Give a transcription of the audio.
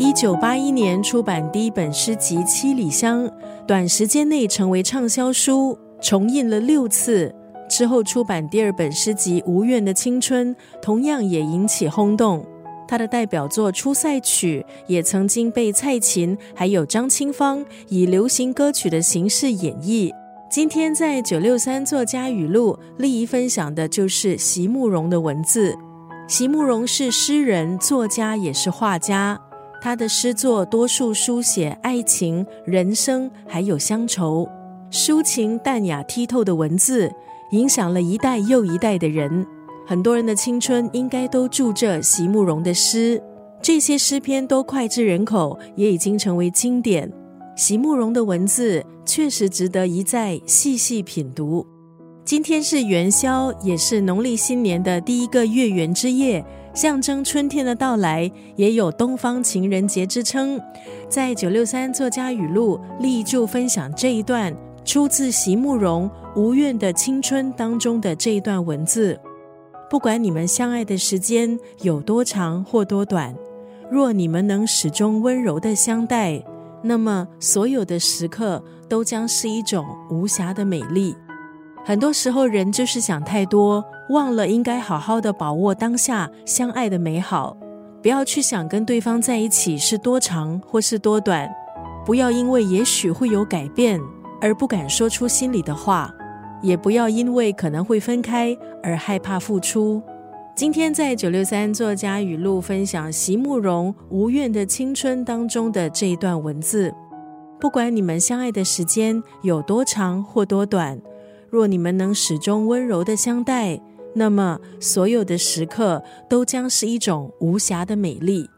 一九八一年出版第一本诗集《七里香》，短时间内成为畅销书，重印了六次。之后出版第二本诗集《无怨的青春》，同样也引起轰动。他的代表作《出塞曲》也曾经被蔡琴还有张清芳以流行歌曲的形式演绎。今天在九六三作家语录，丽仪分享的就是席慕容的文字。席慕容是诗人、作家，也是画家。他的诗作多数书写爱情、人生，还有乡愁，抒情淡雅剔透的文字，影响了一代又一代的人。很多人的青春应该都住着席慕容的诗，这些诗篇都脍炙人口，也已经成为经典。席慕容的文字确实值得一再细细品读。今天是元宵，也是农历新年的第一个月圆之夜，象征春天的到来，也有东方情人节之称。在九六三作家语录立柱分享这一段出自席慕容《无怨的青春》当中的这一段文字。不管你们相爱的时间有多长或多短，若你们能始终温柔的相待，那么所有的时刻都将是一种无瑕的美丽。很多时候，人就是想太多，忘了应该好好的把握当下相爱的美好。不要去想跟对方在一起是多长或是多短，不要因为也许会有改变而不敢说出心里的话。也不要因为可能会分开而害怕付出。今天在九六三作家语录分享席慕容《无怨的青春》当中的这一段文字：不管你们相爱的时间有多长或多短，若你们能始终温柔的相待，那么所有的时刻都将是一种无瑕的美丽。